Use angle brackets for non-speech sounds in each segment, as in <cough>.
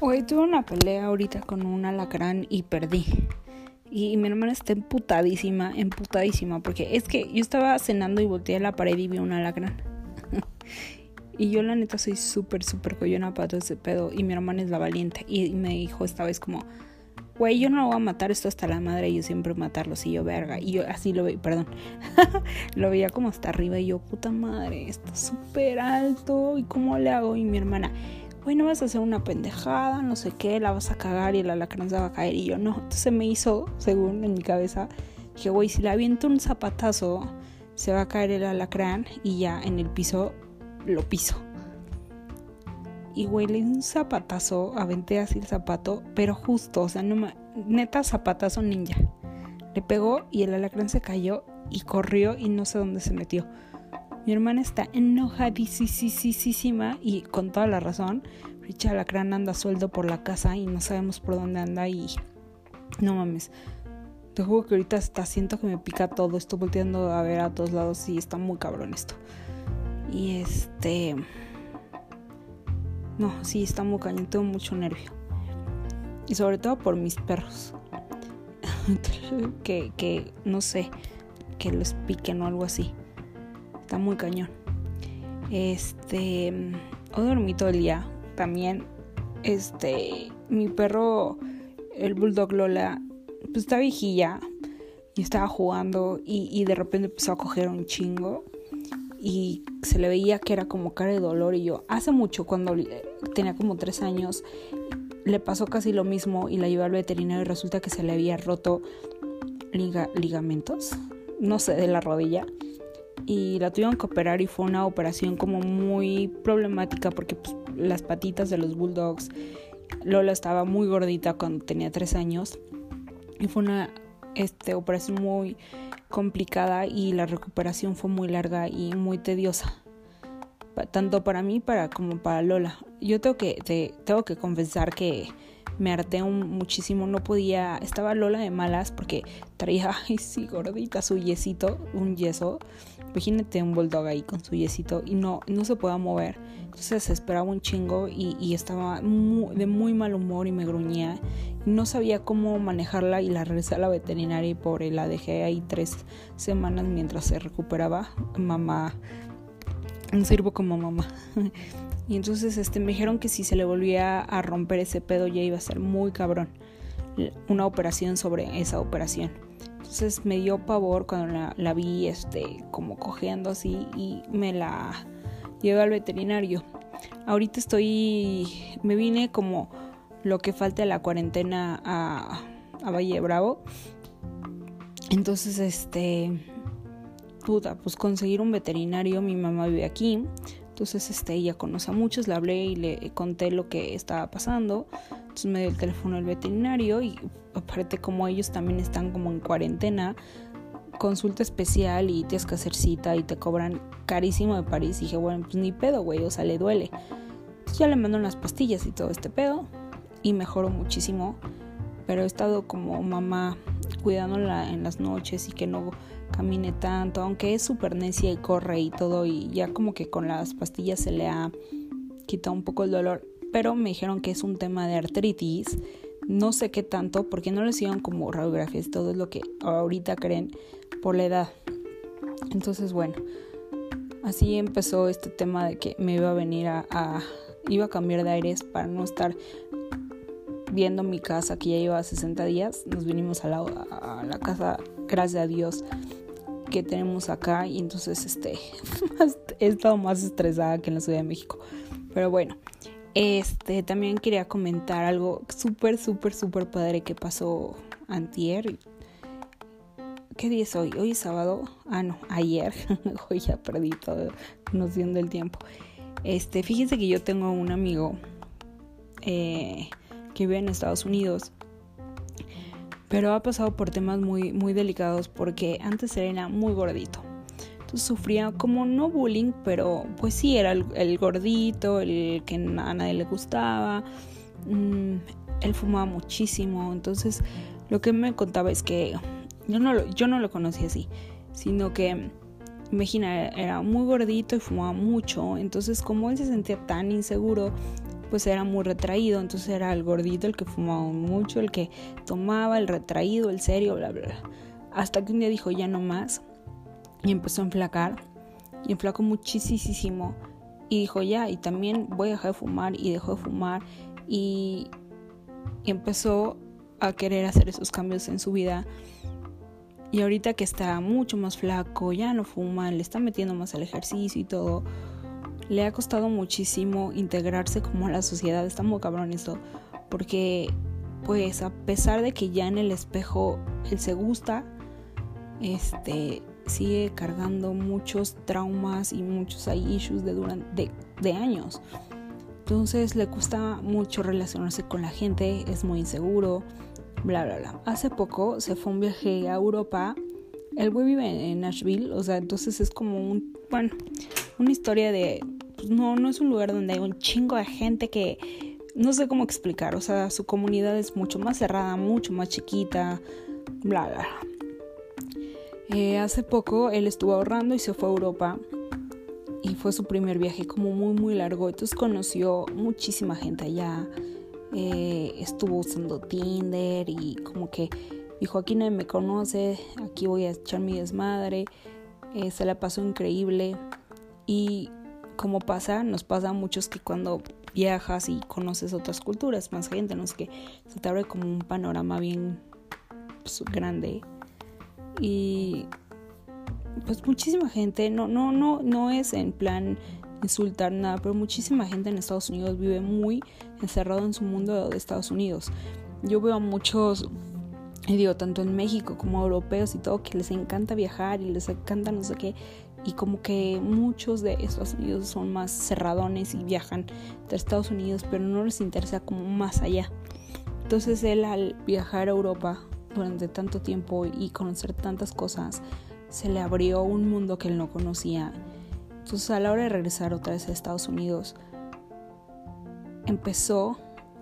Hoy tuve una pelea ahorita con un alacrán y perdí. Y mi hermana está emputadísima, emputadísima, porque es que yo estaba cenando y volteé a la pared y vi un alacrán. <laughs> y yo la neta soy súper, súper coyona para todo ese pedo. Y mi hermana es la valiente. Y me dijo esta vez como, güey, yo no voy a matar esto hasta la madre. Y yo siempre matarlo, y yo verga. Y yo así lo veía, perdón. <laughs> lo veía como hasta arriba y yo, puta madre, está súper alto. ¿Y cómo le hago? Y mi hermana no vas a hacer una pendejada, no sé qué, la vas a cagar y el alacrán se va a caer. Y yo no. Entonces me hizo, según en mi cabeza, que güey, si le aviento un zapatazo, se va a caer el alacrán y ya en el piso lo piso. Y güey, le di un zapatazo, aventé así el zapato, pero justo, o sea, no me, neta zapatazo ninja. Le pegó y el alacrán se cayó y corrió y no sé dónde se metió. Mi hermana está enojadísima y con toda la razón. Richard Alacrán anda sueldo por la casa y no sabemos por dónde anda y no mames. Te juro que ahorita está, siento que me pica todo. Estoy volteando a ver a todos lados y está muy cabrón esto. Y este... No, sí, está muy cañón. Tengo mucho nervio. Y sobre todo por mis perros. <laughs> que, que, no sé, que los piquen o algo así. Está muy cañón. Este, hoy dormí todo el día. También, este, mi perro, el bulldog Lola, pues está viejilla y estaba jugando y, y de repente empezó a coger un chingo y se le veía que era como cara de dolor y yo hace mucho cuando tenía como tres años le pasó casi lo mismo y la llevé al veterinario y resulta que se le había roto ligamentos no sé de la rodilla y la tuvieron que operar y fue una operación como muy problemática porque pues, las patitas de los bulldogs, Lola estaba muy gordita cuando tenía tres años y fue una este, operación muy complicada y la recuperación fue muy larga y muy tediosa tanto para mí para como para Lola. Yo tengo que te, tengo que confesar que me harté un, muchísimo, no podía, estaba Lola de malas porque traía, <laughs> ay sí, gordita, su yesito, un yeso, imagínate un bulldog ahí con su yesito y no, no se podía mover, entonces esperaba un chingo y, estaba de muy mal humor y me gruñía, no sabía cómo manejarla y la regresé a la veterinaria y por la dejé ahí tres semanas mientras se recuperaba, mamá, sirvo como mamá. <laughs> Y entonces este, me dijeron que si se le volvía a romper ese pedo ya iba a ser muy cabrón. Una operación sobre esa operación. Entonces me dio pavor cuando la, la vi este, como cojeando así y me la llevé al veterinario. Ahorita estoy, me vine como lo que falta de la cuarentena a, a Valle Bravo. Entonces, este, puta, pues conseguir un veterinario, mi mamá vive aquí, entonces, este, ella conoce a muchos, le hablé y le conté lo que estaba pasando. Entonces me dio el teléfono del veterinario y aparte como ellos también están como en cuarentena, consulta especial y tienes que hacer cita y te cobran carísimo de París. Y dije, bueno, pues ni pedo, güey, o sea, le duele. Entonces ya le mando unas pastillas y todo este pedo y mejoró muchísimo. Pero he estado como mamá cuidándola en las noches y que no camine tanto, aunque es súper necia y corre y todo y ya como que con las pastillas se le ha quitado un poco el dolor, pero me dijeron que es un tema de artritis, no sé qué tanto porque no les iban como radiografías, todo es lo que ahorita creen por la edad. Entonces bueno, así empezó este tema de que me iba a venir a, iba a cambiar de aires para no estar viendo mi casa que ya lleva 60 días. Nos vinimos a la, a la casa, gracias a Dios, que tenemos acá y entonces este <laughs> he estado más estresada que en la Ciudad de México. Pero bueno, este también quería comentar algo súper, súper, súper padre que pasó antier. ¿Qué día es hoy? Hoy es sábado. Ah, no, ayer. <laughs> hoy ya perdí todo noción del tiempo. Este, fíjense que yo tengo un amigo eh, que vive en Estados Unidos pero ha pasado por temas muy, muy delicados porque antes era muy gordito. Entonces sufría como no bullying, pero pues sí, era el, gordito, el que a nadie le gustaba. Mm, él fumaba muchísimo, entonces lo que me contaba es que yo no lo, yo no lo conocía así, sino que, imagina, era muy gordito y fumaba mucho, entonces como él se sentía tan inseguro, pues era muy retraído, entonces era el gordito, el que fumaba mucho, el que tomaba, el retraído, el serio, bla, bla, bla. Hasta que un día dijo ya no más y empezó a enflacar y enflacó muchísimo y dijo ya y también voy a dejar de fumar y dejó de fumar y, y empezó a querer hacer esos cambios en su vida y ahorita que está mucho más flaco, ya no fuma, le está metiendo más al ejercicio y todo, le ha costado muchísimo integrarse como a la sociedad. Está muy cabrón eso. Porque, pues, a pesar de que ya en el espejo él se gusta, este, sigue cargando muchos traumas y muchos issues de, durante, de, años. Entonces le cuesta mucho relacionarse con la gente, es muy inseguro, bla, bla, bla. Hace poco se fue un viaje a Europa. El güey vive en Nashville, o sea, entonces es como un, bueno, una historia de pues, no, no es un lugar donde hay un chingo de gente que no sé cómo explicar, o sea, su comunidad es mucho más cerrada, mucho más chiquita, bla, bla. Eh, hace poco él estuvo ahorrando y se fue a Europa y fue su primer viaje como muy muy largo, entonces conoció muchísima gente allá, eh, estuvo usando Tinder y como que dijo aquí nadie me conoce, aquí voy a echar mi desmadre, eh, se la pasó increíble y como pasa, nos pasa a muchos que cuando viajas y conoces otras culturas, más gente, no sé qué, se te abre como un panorama bien pues, grande. Y pues muchísima gente, no, no, no, no es en plan insultar nada, pero muchísima gente en Estados Unidos vive muy encerrado en su mundo de Estados Unidos. Yo veo a muchos, digo, tanto en México como europeos y todo, que les encanta viajar y les encanta no sé qué, y como que muchos de Estados Unidos son más cerradones y viajan de Estados Unidos, pero no les interesa como más allá. Entonces él al viajar a Europa durante tanto tiempo y conocer tantas cosas, se le abrió un mundo que él no conocía. Entonces a la hora de regresar otra vez a Estados Unidos, empezó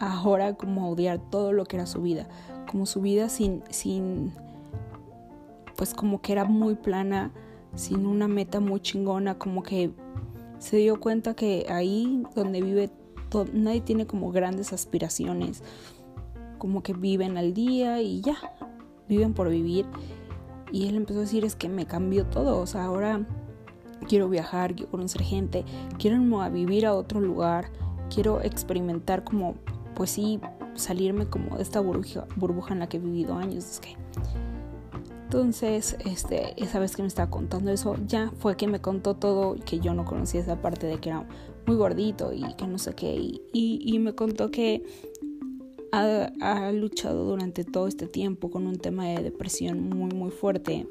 ahora como a odiar todo lo que era su vida, como su vida sin, sin, pues como que era muy plana, sin una meta muy chingona, como que se dio cuenta que ahí donde vive nadie tiene como grandes aspiraciones, como que viven al día y ya, viven por vivir. Y él empezó a decir es que me cambió todo, o sea, ahora quiero viajar, quiero conocer gente, quiero vivir a otro lugar, quiero experimentar como, pues sí, salirme como de esta burbuja, burbuja en la que he vivido años. Es que entonces, este, esa vez que me estaba contando eso, ya fue que me contó todo que yo no conocía esa parte de que era muy gordito y que no sé qué. Y, me contó que ha, ha, luchado durante todo este tiempo con un tema de depresión muy, muy fuerte.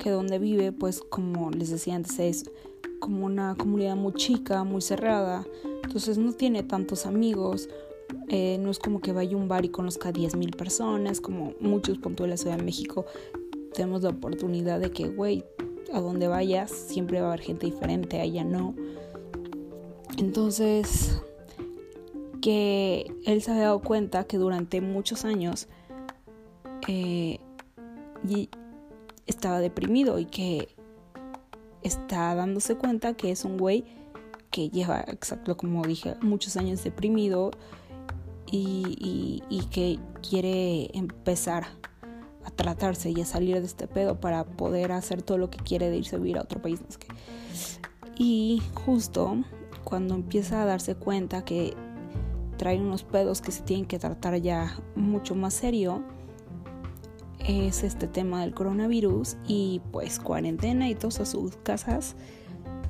Que donde vive, pues como les decía antes, es como una comunidad muy chica, muy cerrada. Entonces no tiene tantos amigos. Eh, no es como que vaya a un bar y conozca a 10.000 personas, como muchos puntos de México tenemos la oportunidad de que, güey, a donde vayas siempre va a haber gente diferente, allá no. Entonces, que él se ha dado cuenta que durante muchos años eh, estaba deprimido y que está dándose cuenta que es un güey que lleva, exacto como dije, muchos años deprimido y, y que quiere empezar a tratarse y a salir de este pedo para poder hacer todo lo que quiere de irse a vivir a otro país. Y justo cuando empieza a darse cuenta que trae unos pedos que se tienen que tratar ya mucho más serio, es este tema del coronavirus y pues cuarentena y todos a sus casas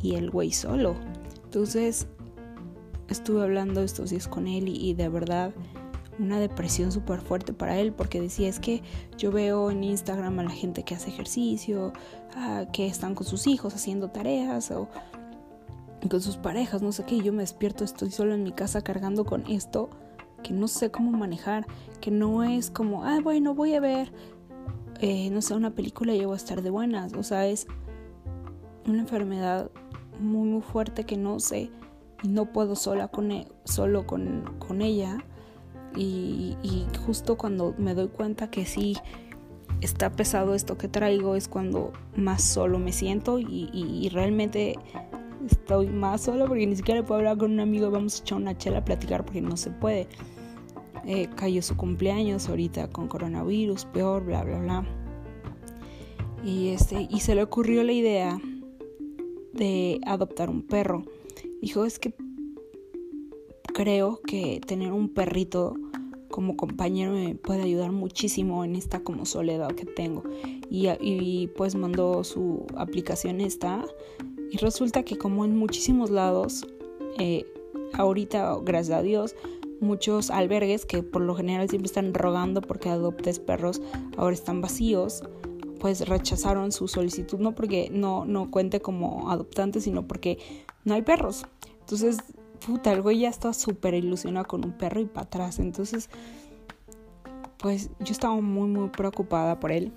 y el güey solo. Entonces estuve hablando estos días con él y de verdad una depresión súper fuerte para él porque decía es que yo veo en Instagram a la gente que hace ejercicio, que están con sus hijos haciendo tareas o con sus parejas, no sé qué, yo me despierto, estoy solo en mi casa cargando con esto que no sé cómo manejar, que no es como, ah, bueno, voy a ver, eh, no sé, una película y voy a estar de buenas, o sea, es una enfermedad muy, muy fuerte que no sé y no puedo sola con, e, solo con, con ella y, justo cuando me doy cuenta que sí está pesado esto que traigo es cuando más solo me siento y, realmente estoy más sola porque ni siquiera puedo hablar con un amigo, vamos a echar una chela a platicar porque no se puede. Eh, cayó su cumpleaños ahorita con coronavirus, peor, bla, bla, bla. Y, este, y se le ocurrió la idea de adoptar un perro. Dijo, es que creo que tener un perrito como compañero me puede ayudar muchísimo en esta como soledad que tengo. Y, y pues mandó su aplicación esta. Y resulta que como en muchísimos lados, eh, ahorita, gracias a Dios, muchos albergues que por lo general siempre están rogando porque adoptes perros, ahora están vacíos, pues rechazaron su solicitud, no porque no, no cuente como adoptante, sino porque no hay perros. Entonces puta, el güey ya estaba súper ilusionado con un perro y para atrás. Entonces, pues yo estaba muy, muy preocupada por él.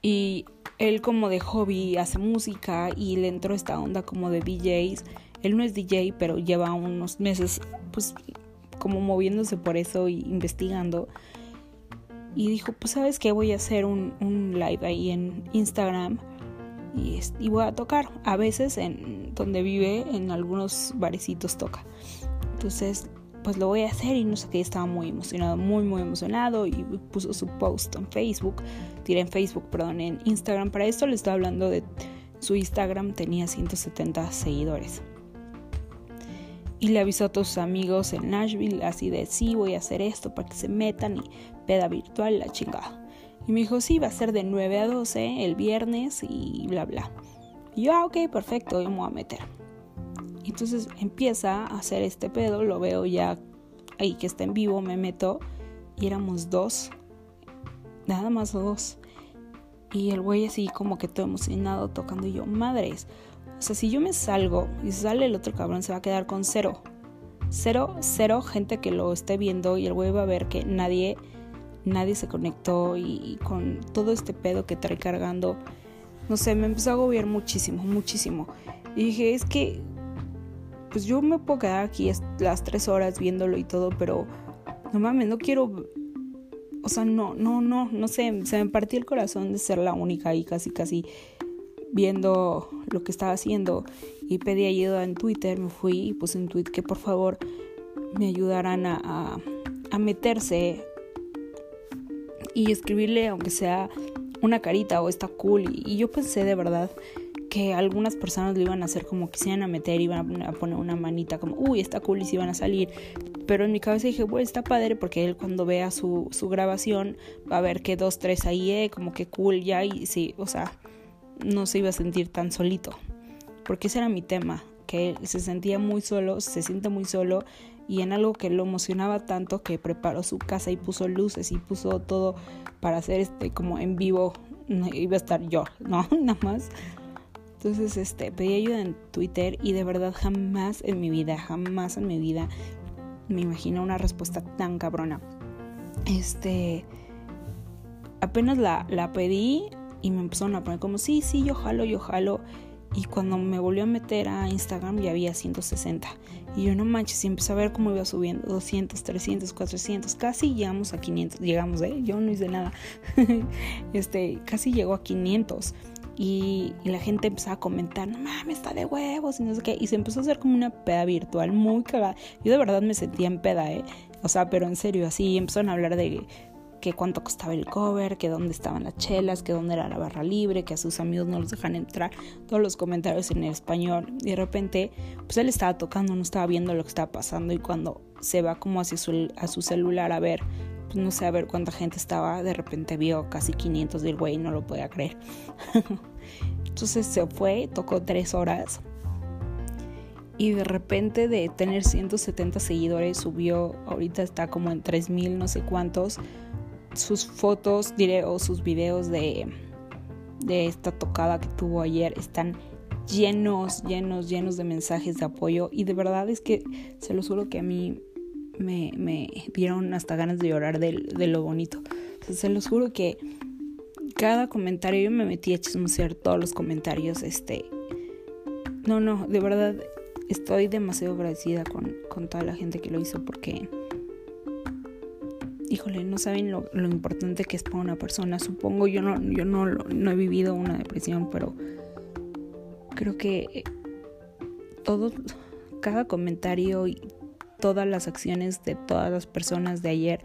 Y él como de hobby hace música y le entró esta onda como de DJs. Él no es DJ, pero lleva unos meses pues como moviéndose por eso y investigando. Y dijo, pues sabes que voy a hacer un, un live ahí en Instagram y, voy a tocar. A veces en donde vive, en algunos barecitos toca. Entonces, pues lo voy a hacer y no sé qué, estaba muy emocionado, muy, muy emocionado y puso su post en Facebook, tiré en Facebook, perdón, en Instagram. Para esto le estaba hablando de su Instagram, tenía 170 seguidores. Y le avisó a todos sus amigos en Nashville, así de, sí, voy a hacer esto para que se metan y peda virtual, la chingada. Y me dijo, sí, va a ser de 9 a 12 el viernes y bla, bla. Y yo, ah, ok, perfecto, yo me voy a meter. Entonces empieza a hacer este pedo, lo veo ya ahí que está en vivo, me meto y éramos dos, nada más dos. Y el güey así como que todo emocionado tocando y yo, madres. O sea, si yo me salgo y sale el otro cabrón, se va a quedar con cero. Cero, cero gente que lo esté viendo y el güey va a ver que nadie nadie se conectó y, con todo este pedo que trae cargando, no sé, me empezó a agobiar muchísimo, muchísimo. Y dije, es que, pues yo me puedo quedar aquí las tres horas viéndolo y todo, pero no mames, no quiero, o sea, no, no, no, no sé, se me partió el corazón de ser la única y casi, casi viendo lo que estaba haciendo y pedí ayuda en Twitter, me fui y puse en tweet que por favor me ayudaran a, a meterse y escribirle aunque sea una carita o está cool y, yo pensé de verdad que algunas personas lo iban a hacer como que se iban a meter, iban a poner una manita como, uy, está cool y se iban a salir. Pero en mi cabeza dije, bueno, está padre porque él cuando vea su, su grabación va a ver que dos, tres ahí, eh, como que cool ya y sí, o sea, no se iba a sentir tan solito. Porque ese era mi tema, que se sentía muy solo, se siente muy solo y en algo que lo emocionaba tanto que preparó su casa y puso luces y puso todo para hacer este como en vivo iba a estar yo <laughs> no nada más. Entonces este pedí ayuda en Twitter y de verdad jamás en mi vida jamás en mi vida me imagino una respuesta tan cabrona. Este apenas la, la pedí y me empezaron a poner como sí sí yo jalo yo jalo y cuando me volvió a meter a Instagram ya había 160. Y yo no manches, y empecé a ver cómo iba subiendo 200, 300, 400, casi llegamos a 500. Llegamos, ¿eh? Yo no hice nada. <laughs> este, casi llegó a 500. Y, la gente empezó a comentar, no mames, está de huevos y no sé qué. Y se empezó a hacer como una peda virtual muy cagada. Yo de verdad me sentía en peda, ¿eh? O sea, pero en serio, así empezaron a hablar de que cuánto costaba el cover, que dónde estaban las chelas, que dónde era la barra libre, que a sus amigos no los dejan entrar, todos los comentarios en español. Y de repente, pues él estaba tocando, no estaba viendo lo que estaba pasando y cuando se va como hacia su, a su celular a ver, pues no sé a ver cuánta gente estaba, de repente vio casi 500 del güey, no lo podía creer. <laughs> Entonces se fue, tocó tres horas y de repente de tener 170 seguidores subió, ahorita está como en 3000 no sé cuántos, sus fotos, diré, o sus videos de, de esta tocada que tuvo ayer están llenos, llenos, llenos de mensajes de apoyo y de verdad es que se lo juro que a mí me, me dieron hasta ganas de llorar de, de lo bonito. se los juro que cada comentario, yo me metí a chismosear todos los comentarios, este, no, no, de verdad estoy demasiado agradecida con, con toda la gente que lo hizo porque híjole, no saben lo, importante que es para una persona. Supongo, yo no, yo no, no he vivido una depresión, pero creo que todo, cada comentario y todas las acciones de todas las personas de ayer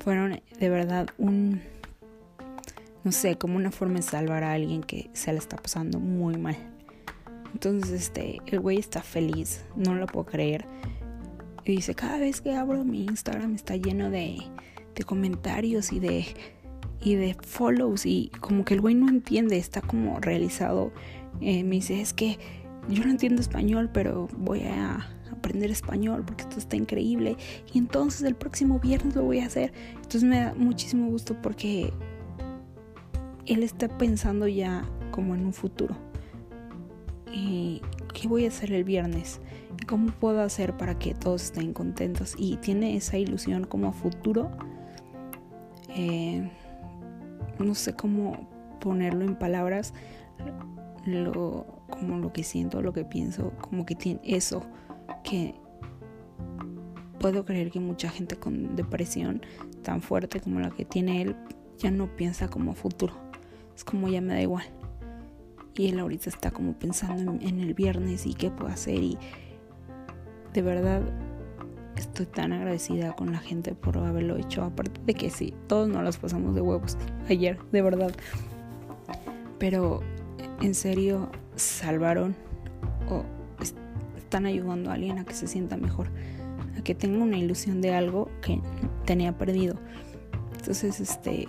fueron de verdad un, no sé, como una forma de salvar a alguien que se le está pasando muy mal. Entonces, este, el güey está feliz, no lo puedo creer. Y dice, cada vez que abro mi Instagram está lleno de, de comentarios y de, y de follows y como que el güey no entiende, está como realizado. Eh, me dice, es que yo no entiendo español, pero voy a aprender español porque esto está increíble y entonces el próximo viernes lo voy a hacer. Entonces me da muchísimo gusto porque él está pensando ya como en un futuro. ¿Y qué voy a hacer el viernes? ¿Cómo puedo hacer para que todos estén contentos? Y tiene esa ilusión como futuro. Eh, no sé cómo ponerlo en palabras. Como lo que siento, lo que pienso, como que tiene eso que puedo creer que mucha gente con depresión tan fuerte como la que tiene él ya no piensa como futuro. Es como ya me da igual. Y él ahorita está como pensando en, el viernes y qué puedo hacer. Y de verdad estoy tan agradecida con la gente por haberlo hecho. Aparte de que sí, todos nos las pasamos de huevos ayer, de verdad. Pero en serio salvaron o están ayudando a alguien a que se sienta mejor, a que tenga una ilusión de algo que tenía perdido. Entonces, este,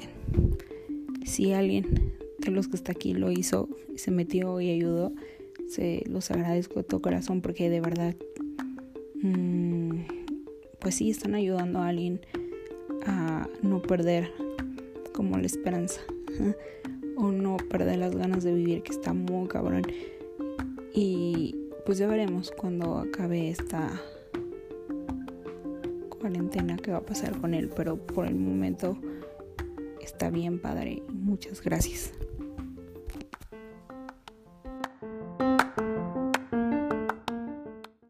si alguien de los que está aquí lo hizo, se metió y ayudó, se los agradezco de todo corazón porque de verdad, pues sí, están ayudando a alguien a no perder como la esperanza o no perder las ganas de vivir, que está muy cabrón. Y pues ya veremos cuando acabe esta cuarentena qué va a pasar con él, pero por el momento está bien padre. Muchas gracias.